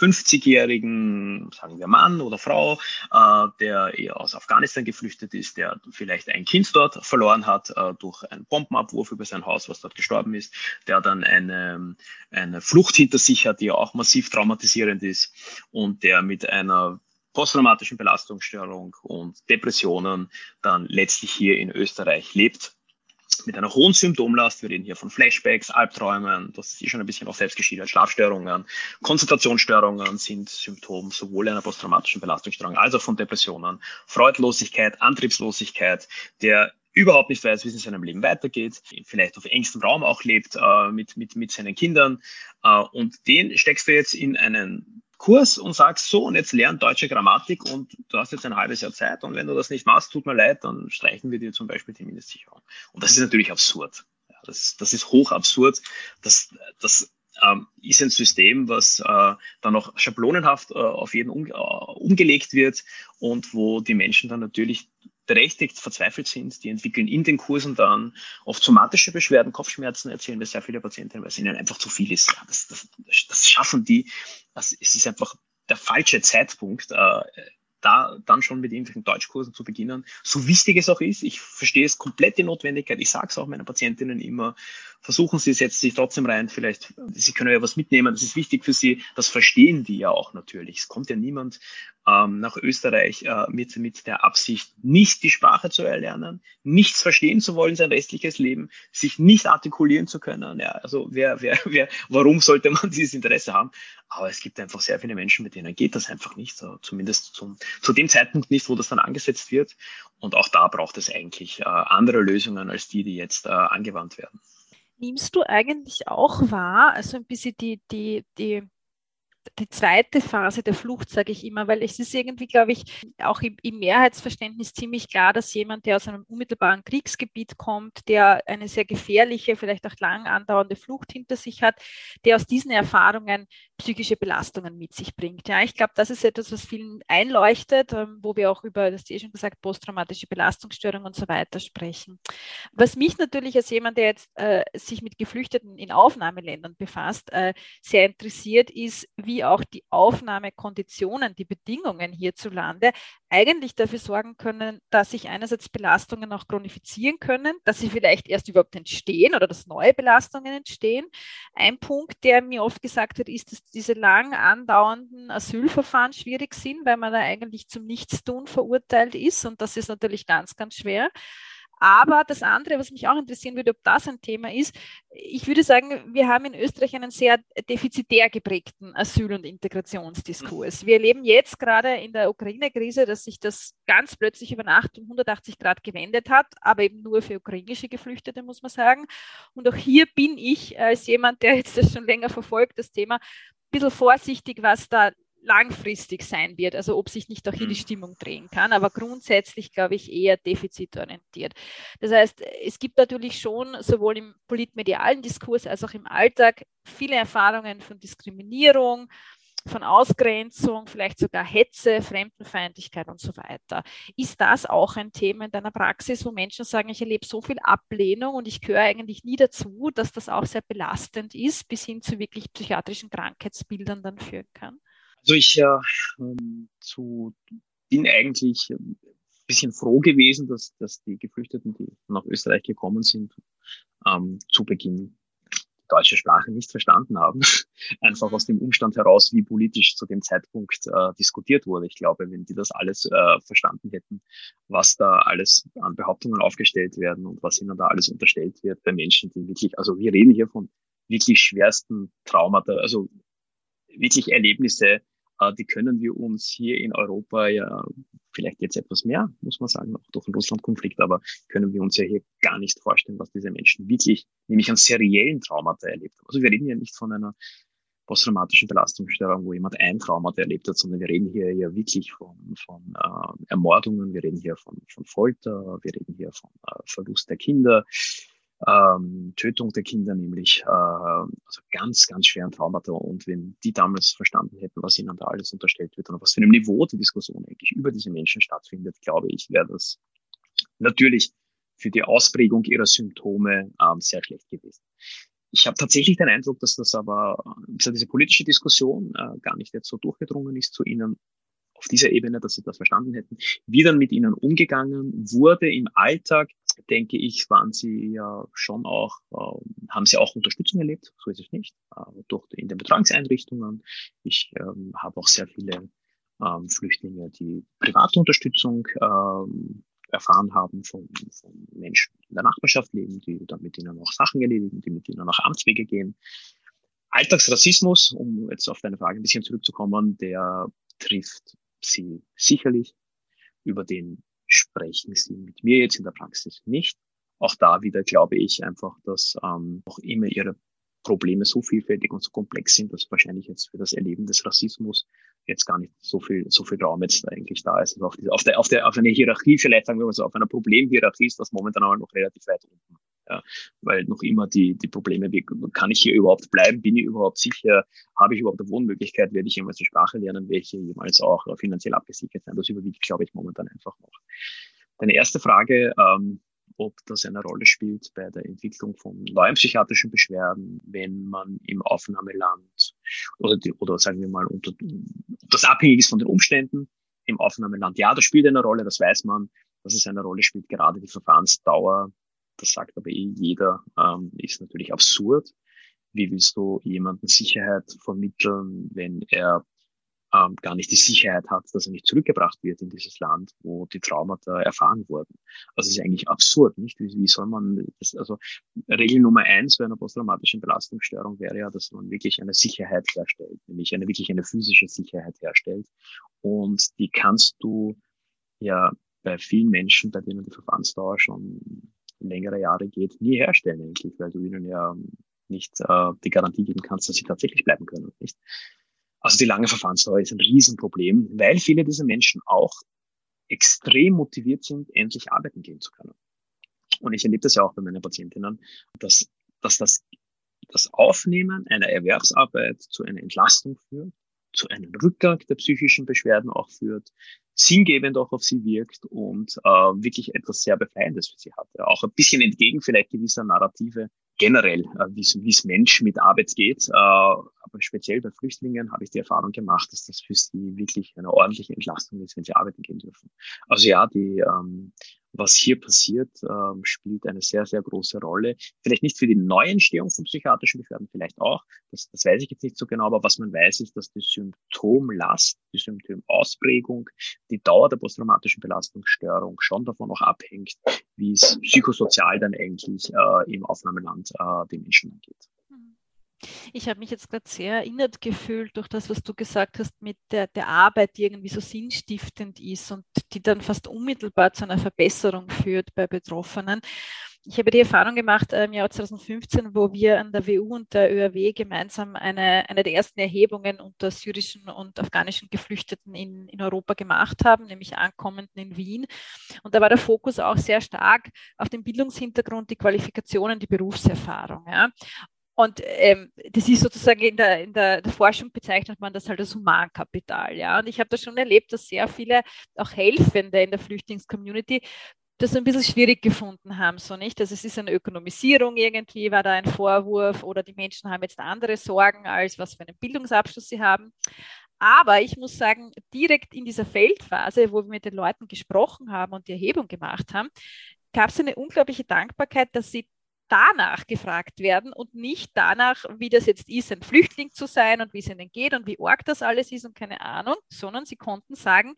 50-jährigen, sagen wir Mann oder Frau, äh, der eher aus Afghanistan geflüchtet ist, der vielleicht ein Kind dort verloren hat äh, durch einen Bombenabwurf über sein Haus, was dort gestorben ist, der dann eine, eine Flucht hinter sich hat, die auch massiv traumatisierend ist und der mit einer posttraumatischen Belastungsstörung und Depressionen dann letztlich hier in Österreich lebt mit einer hohen Symptomlast. Wir reden hier von Flashbacks, Albträumen, das ist eh schon ein bisschen auch selbst geschildert, Schlafstörungen, Konzentrationsstörungen sind Symptom sowohl einer posttraumatischen Belastungsstörung als auch von Depressionen, Freudlosigkeit, Antriebslosigkeit, der überhaupt nicht weiß, wie es in seinem Leben weitergeht, vielleicht auf engstem Raum auch lebt äh, mit, mit, mit seinen Kindern. Äh, und den steckst du jetzt in einen Kurs und sagst so, und jetzt lern deutsche Grammatik und du hast jetzt ein halbes Jahr Zeit und wenn du das nicht machst, tut mir leid, dann streichen wir dir zum Beispiel die Mindestsicherung. Und das ist natürlich absurd. Ja, das, das ist hoch absurd. Das, das ähm, ist ein System, was äh, dann noch schablonenhaft äh, auf jeden um, äh, umgelegt wird und wo die Menschen dann natürlich berechtigt verzweifelt sind, die entwickeln in den Kursen dann oft somatische Beschwerden, Kopfschmerzen, erzählen mir sehr viele Patienten, weil es ihnen einfach zu viel ist. Das, das, das schaffen die. Das, es ist einfach der falsche Zeitpunkt, äh, da dann schon mit irgendwelchen Deutschkursen zu beginnen. So wichtig es auch ist, ich verstehe es komplett die Notwendigkeit. Ich sage es auch meinen Patientinnen immer, versuchen Sie, setzen sich trotzdem rein. Vielleicht, Sie können ja was mitnehmen, das ist wichtig für Sie. Das verstehen die ja auch natürlich. Es kommt ja niemand ähm, nach Österreich äh, mit, mit der Absicht, nicht die Sprache zu erlernen, nichts verstehen zu wollen, sein restliches Leben, sich nicht artikulieren zu können. Ja, also wer, wer, wer, warum sollte man dieses Interesse haben? Aber es gibt einfach sehr viele Menschen, mit denen geht das einfach nicht, so, zumindest zum, zu dem Zeitpunkt nicht, wo das dann angesetzt wird. Und auch da braucht es eigentlich äh, andere Lösungen als die, die jetzt äh, angewandt werden. Nimmst du eigentlich auch wahr, also ein bisschen die, die, die die zweite Phase der Flucht, sage ich immer, weil es ist irgendwie, glaube ich, auch im, im, Mehrheitsverständnis ziemlich klar, dass jemand, der aus einem unmittelbaren Kriegsgebiet kommt, der eine sehr gefährliche, vielleicht auch lang andauernde Flucht hinter sich hat, der aus diesen Erfahrungen psychische Belastungen mit sich bringt. Ja, ich glaube, das ist etwas, was vielen einleuchtet, ähm, wo wir auch über, das du eh schon gesagt, posttraumatische Belastungsstörung und so weiter sprechen. Was mich natürlich als jemand, der jetzt äh, sich mit Geflüchteten in Aufnahmeländern befasst, äh, sehr interessiert, ist, wie auch die Aufnahmekonditionen, die Bedingungen hierzulande eigentlich dafür sorgen können, dass sich einerseits Belastungen auch chronifizieren können, dass sie vielleicht erst überhaupt entstehen oder dass neue Belastungen entstehen. Ein Punkt, der mir oft gesagt wird, ist, dass diese lang andauernden Asylverfahren schwierig sind, weil man da eigentlich zum Nichtstun verurteilt ist und das ist natürlich ganz, ganz schwer. Aber das andere, was mich auch interessieren würde, ob das ein Thema ist, ich würde sagen, wir haben in Österreich einen sehr defizitär geprägten Asyl- und Integrationsdiskurs. Wir erleben jetzt gerade in der Ukraine-Krise, dass sich das ganz plötzlich über Nacht um 180 Grad gewendet hat, aber eben nur für ukrainische Geflüchtete, muss man sagen. Und auch hier bin ich als jemand, der jetzt das schon länger verfolgt, das Thema, bisschen vorsichtig, was da langfristig sein wird, also ob sich nicht auch hier die mhm. Stimmung drehen kann, aber grundsätzlich glaube ich eher defizitorientiert. Das heißt, es gibt natürlich schon sowohl im politmedialen Diskurs als auch im Alltag viele Erfahrungen von Diskriminierung, von Ausgrenzung, vielleicht sogar Hetze, Fremdenfeindlichkeit und so weiter. Ist das auch ein Thema in deiner Praxis, wo Menschen sagen, ich erlebe so viel Ablehnung und ich gehöre eigentlich nie dazu, dass das auch sehr belastend ist, bis hin zu wirklich psychiatrischen Krankheitsbildern dann führen kann? Also ich äh, ähm, zu, bin eigentlich ein bisschen froh gewesen, dass, dass die Geflüchteten, die nach Österreich gekommen sind, ähm, zu Beginn deutsche Sprache nicht verstanden haben. Einfach aus dem Umstand heraus, wie politisch zu dem Zeitpunkt äh, diskutiert wurde. Ich glaube, wenn die das alles äh, verstanden hätten, was da alles an Behauptungen aufgestellt werden und was ihnen da alles unterstellt wird bei Menschen, die wirklich, also wir reden hier von wirklich schwersten Traumata, also wirklich Erlebnisse, die können wir uns hier in Europa ja vielleicht jetzt etwas mehr, muss man sagen, auch durch den Russland-Konflikt, aber können wir uns ja hier gar nicht vorstellen, was diese Menschen wirklich, nämlich an seriellen Traumata erlebt haben. Also wir reden ja nicht von einer posttraumatischen Belastungsstörung, wo jemand ein Traumata erlebt hat, sondern wir reden hier ja wirklich von, von äh, Ermordungen, wir reden hier von, von Folter, wir reden hier von äh, Verlust der Kinder, ähm, Tötung der Kinder, nämlich äh, also ganz, ganz schweren Traumata. Und wenn die damals verstanden hätten, was ihnen da alles unterstellt wird und was für einem Niveau die Diskussion eigentlich über diese Menschen stattfindet, glaube ich, wäre das natürlich für die Ausprägung ihrer Symptome ähm, sehr schlecht gewesen. Ich habe tatsächlich den Eindruck, dass das aber, dass diese politische Diskussion äh, gar nicht jetzt so durchgedrungen ist zu ihnen auf dieser Ebene, dass sie das verstanden hätten. Wie dann mit ihnen umgegangen wurde im Alltag, denke ich, waren sie ja schon auch, äh, haben sie auch Unterstützung erlebt, so ist es nicht, äh, durch in den Betreuungseinrichtungen. Ich ähm, habe auch sehr viele ähm, Flüchtlinge, die private Unterstützung ähm, erfahren haben von, von Menschen in der Nachbarschaft leben, die dann mit ihnen auch Sachen erledigen, die mit ihnen auch Amtswege gehen. Alltagsrassismus, um jetzt auf deine Frage ein bisschen zurückzukommen, der trifft sie sicherlich, über den sprechen sie mit mir jetzt in der Praxis nicht. Auch da wieder glaube ich einfach, dass ähm, noch immer ihre Probleme so vielfältig und so komplex sind, dass wahrscheinlich jetzt für das Erleben des Rassismus jetzt gar nicht so viel, so viel Raum jetzt eigentlich da ist. Also auf, diese, auf, der, auf, der, auf einer Hierarchie, vielleicht sagen wir mal so, auf einer Problemhierarchie ist das momentan aber noch relativ weit unten. Ja, weil noch immer die, die Probleme, wie kann ich hier überhaupt bleiben? Bin ich überhaupt sicher? Habe ich überhaupt eine Wohnmöglichkeit? Werde ich jemals die Sprache lernen? Welche jemals auch finanziell abgesichert sein? Das überwiegt, glaube ich, momentan einfach noch. Deine erste Frage, ähm, ob das eine Rolle spielt bei der Entwicklung von neuen psychiatrischen Beschwerden, wenn man im Aufnahmeland oder, die, oder sagen wir mal, unter, das abhängig ist von den Umständen im Aufnahmeland. Ja, das spielt eine Rolle, das weiß man, dass es eine Rolle spielt. Gerade die Verfahrensdauer, das sagt aber eh jeder, ähm, ist natürlich absurd. Wie willst du jemanden Sicherheit vermitteln, wenn er ähm, gar nicht die Sicherheit hat, dass er nicht zurückgebracht wird in dieses Land, wo die Traumata erfahren wurden. Also es ist eigentlich absurd, nicht? Wie, wie soll man das, also Regel Nummer eins bei einer posttraumatischen Belastungsstörung wäre ja, dass man wirklich eine Sicherheit herstellt, nämlich eine wirklich eine physische Sicherheit herstellt. Und die kannst du ja bei vielen Menschen, bei denen die Verfahrensdauer schon längere Jahre geht, nie herstellen eigentlich, weil du ihnen ja nicht äh, die Garantie geben kannst, dass sie tatsächlich bleiben können, nicht? Also die lange Verfahrensdauer ist ein Riesenproblem, weil viele dieser Menschen auch extrem motiviert sind, endlich arbeiten gehen zu können. Und ich erlebe das ja auch bei meinen Patientinnen, dass, dass das, das Aufnehmen einer Erwerbsarbeit zu einer Entlastung führt, zu einem Rückgang der psychischen Beschwerden auch führt, sinngebend auch auf sie wirkt und äh, wirklich etwas sehr Befreiendes für sie hat. Ja, auch ein bisschen entgegen vielleicht gewisser Narrative, generell, äh, wie es Mensch mit Arbeit geht. Äh, aber speziell bei Flüchtlingen habe ich die Erfahrung gemacht, dass das für sie wirklich eine ordentliche Entlastung ist, wenn sie arbeiten gehen dürfen. Also ja, die, ähm, was hier passiert, ähm, spielt eine sehr, sehr große Rolle. Vielleicht nicht für die Neuentstehung von psychiatrischen Beschwerden, vielleicht auch. Das, das weiß ich jetzt nicht so genau, aber was man weiß, ist, dass die Symptomlast, die Symptomausprägung, die Dauer der posttraumatischen Belastungsstörung schon davon auch abhängt, wie es psychosozial dann eigentlich äh, im Aufnahmeland äh, den Menschen angeht. Ich habe mich jetzt gerade sehr erinnert gefühlt durch das, was du gesagt hast mit der, der Arbeit, die irgendwie so sinnstiftend ist und die dann fast unmittelbar zu einer Verbesserung führt bei Betroffenen. Ich habe die Erfahrung gemacht im Jahr 2015, wo wir an der WU und der ÖRW gemeinsam eine, eine der ersten Erhebungen unter syrischen und afghanischen Geflüchteten in, in Europa gemacht haben, nämlich Ankommenden in Wien. Und da war der Fokus auch sehr stark auf den Bildungshintergrund, die Qualifikationen, die Berufserfahrung. Ja. Und ähm, das ist sozusagen in der, in der, der, Forschung bezeichnet man das halt als Humankapital. Ja? Und ich habe das schon erlebt, dass sehr viele auch Helfende in der Flüchtlingscommunity das ein bisschen schwierig gefunden haben, so nicht. Also es ist eine Ökonomisierung irgendwie, war da ein Vorwurf oder die Menschen haben jetzt andere Sorgen, als was für einen Bildungsabschluss sie haben. Aber ich muss sagen, direkt in dieser Feldphase, wo wir mit den Leuten gesprochen haben und die Erhebung gemacht haben, gab es eine unglaubliche Dankbarkeit, dass sie danach gefragt werden und nicht danach, wie das jetzt ist, ein Flüchtling zu sein und wie es ihnen geht und wie arg das alles ist und keine Ahnung, sondern sie konnten sagen,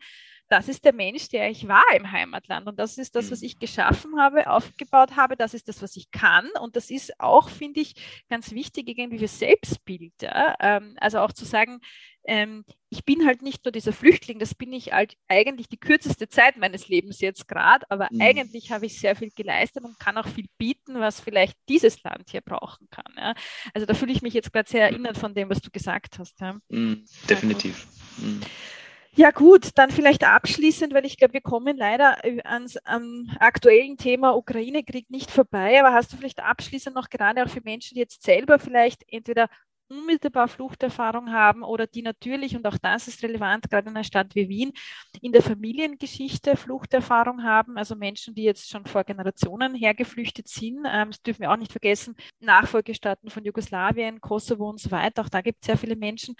das ist der Mensch, der ich war im Heimatland und das ist das, was mhm. ich geschaffen habe, aufgebaut habe, das ist das, was ich kann und das ist auch, finde ich, ganz wichtig irgendwie für Selbstbild. Ja? Ähm, also auch zu sagen, ähm, ich bin halt nicht nur dieser Flüchtling, das bin ich halt eigentlich die kürzeste Zeit meines Lebens jetzt gerade, aber mhm. eigentlich habe ich sehr viel geleistet und kann auch viel bieten, was vielleicht dieses Land hier brauchen kann. Ja? Also da fühle ich mich jetzt gerade sehr erinnert von dem, was du gesagt hast. Ja? Mhm, definitiv. Mhm. Ja gut, dann vielleicht abschließend, weil ich glaube, wir kommen leider äh, ans am aktuellen Thema Ukraine-Krieg nicht vorbei, aber hast du vielleicht abschließend noch gerade auch für Menschen, die jetzt selber vielleicht entweder unmittelbar Fluchterfahrung haben oder die natürlich, und auch das ist relevant, gerade in einer Stadt wie Wien, in der Familiengeschichte Fluchterfahrung haben, also Menschen, die jetzt schon vor Generationen hergeflüchtet sind. Ähm, das dürfen wir auch nicht vergessen, Nachfolgestaaten von Jugoslawien, Kosovo und so weiter, auch da gibt es sehr viele Menschen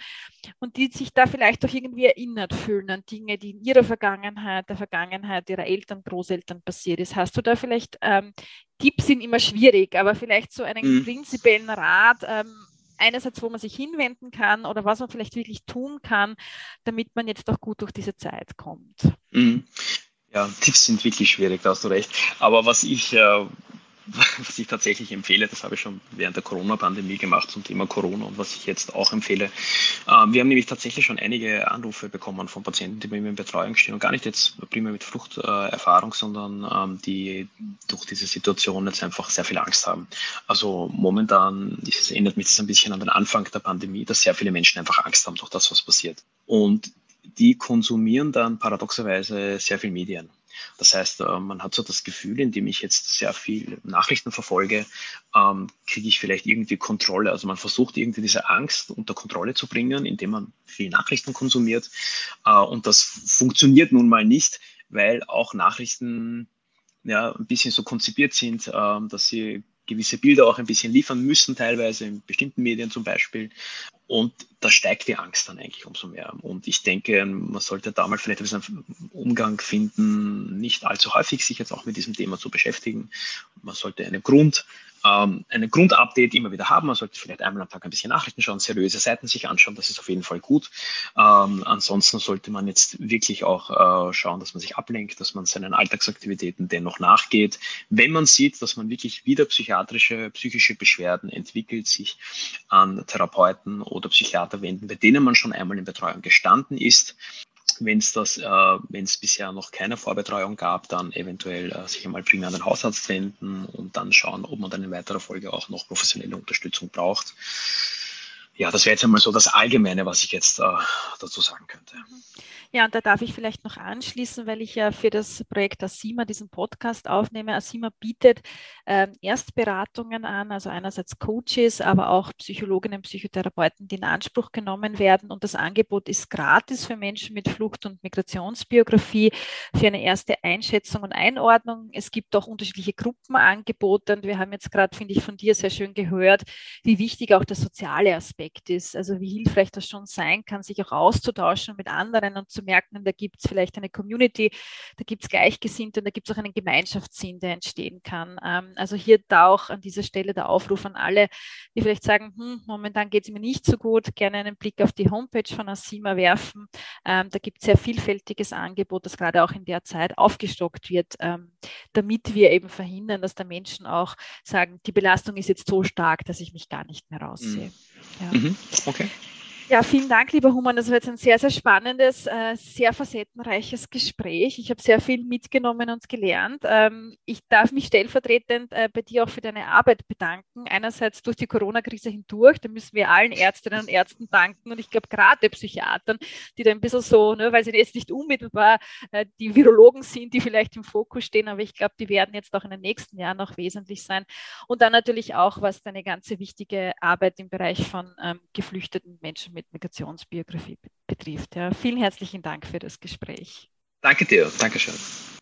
und die sich da vielleicht auch irgendwie erinnert fühlen an Dinge, die in ihrer Vergangenheit, der Vergangenheit ihrer Eltern, Großeltern passiert ist. Hast du da vielleicht ähm, Tipps sind immer schwierig, aber vielleicht so einen mhm. prinzipiellen Rat, ähm, einerseits, wo man sich hinwenden kann oder was man vielleicht wirklich tun kann, damit man jetzt auch gut durch diese Zeit kommt. Mhm. Ja, Tipps sind wirklich schwierig, da hast du recht. Aber was ich äh, was ich tatsächlich empfehle, das habe ich schon während der Corona-Pandemie gemacht zum Thema Corona und was ich jetzt auch empfehle. Ähm, wir haben nämlich tatsächlich schon einige Anrufe bekommen von Patienten, die bei mir in Betreuung stehen und gar nicht jetzt primär mit Fluchterfahrung, sondern ähm, die durch diese Situation jetzt einfach sehr viel Angst haben. Also momentan ist, erinnert mich das ein bisschen an den Anfang der Pandemie, dass sehr viele Menschen einfach Angst haben durch das, was passiert. Und die konsumieren dann paradoxerweise sehr viel Medien. Das heißt, äh, man hat so das Gefühl, indem ich jetzt sehr viel Nachrichten verfolge, ähm, kriege ich vielleicht irgendwie Kontrolle. Also man versucht irgendwie diese Angst unter Kontrolle zu bringen, indem man viel Nachrichten konsumiert. Äh, und das funktioniert nun mal nicht, weil auch Nachrichten ja, ein bisschen so konzipiert sind, ähm, dass sie gewisse Bilder auch ein bisschen liefern müssen, teilweise in bestimmten Medien zum Beispiel. Und da steigt die Angst dann eigentlich umso mehr. Und ich denke, man sollte da mal vielleicht einen Umgang finden, nicht allzu häufig sich jetzt auch mit diesem Thema zu beschäftigen. Man sollte einen Grund ähm, einen Grundupdate immer wieder haben. Man sollte vielleicht einmal am Tag ein bisschen Nachrichten schauen, seriöse Seiten sich anschauen, das ist auf jeden Fall gut. Ähm, ansonsten sollte man jetzt wirklich auch äh, schauen, dass man sich ablenkt, dass man seinen Alltagsaktivitäten dennoch nachgeht. Wenn man sieht, dass man wirklich wieder psychiatrische, psychische Beschwerden entwickelt, sich an Therapeuten oder Psychiater wenden, bei denen man schon einmal in Betreuung gestanden ist wenn es das, äh, wenn es bisher noch keine Vorbetreuung gab, dann eventuell äh, sich einmal primär an den Hausarzt wenden und dann schauen, ob man dann in weiterer Folge auch noch professionelle Unterstützung braucht. Ja, das wäre jetzt einmal so das Allgemeine, was ich jetzt äh, dazu sagen könnte. Ja, und da darf ich vielleicht noch anschließen, weil ich ja für das Projekt Asima diesen Podcast aufnehme. Asima bietet äh, Erstberatungen an, also einerseits Coaches, aber auch Psychologinnen, Psychotherapeuten, die in Anspruch genommen werden. Und das Angebot ist gratis für Menschen mit Flucht- und Migrationsbiografie für eine erste Einschätzung und Einordnung. Es gibt auch unterschiedliche Gruppenangebote. Und wir haben jetzt gerade, finde ich, von dir sehr schön gehört, wie wichtig auch der soziale Aspekt ist. Also wie hilfreich das schon sein kann, sich auch auszutauschen mit anderen und zu merken, da gibt es vielleicht eine Community, da gibt es Gleichgesinnte und da gibt es auch einen Gemeinschaftssinn, der entstehen kann. Ähm, also hier da auch an dieser Stelle der Aufruf an alle, die vielleicht sagen, hm, momentan geht es mir nicht so gut, gerne einen Blick auf die Homepage von Asima werfen. Ähm, da gibt es sehr vielfältiges Angebot, das gerade auch in der Zeit aufgestockt wird, ähm, damit wir eben verhindern, dass da Menschen auch sagen, die Belastung ist jetzt so stark, dass ich mich gar nicht mehr raussehe. Mhm. Ja. Mhm. Okay. Ja, vielen Dank, lieber Human. Das war jetzt ein sehr, sehr spannendes, äh, sehr facettenreiches Gespräch. Ich habe sehr viel mitgenommen und gelernt. Ähm, ich darf mich stellvertretend äh, bei dir auch für deine Arbeit bedanken. Einerseits durch die Corona-Krise hindurch, da müssen wir allen Ärztinnen und Ärzten danken und ich glaube gerade Psychiatern, die da ein bisschen so, ne, weil sie jetzt nicht unmittelbar äh, die Virologen sind, die vielleicht im Fokus stehen, aber ich glaube, die werden jetzt auch in den nächsten Jahren noch wesentlich sein. Und dann natürlich auch, was deine ganze wichtige Arbeit im Bereich von ähm, geflüchteten Menschen mit Migrationsbiografie betrifft. Ja. Vielen herzlichen Dank für das Gespräch. Danke dir. Dankeschön.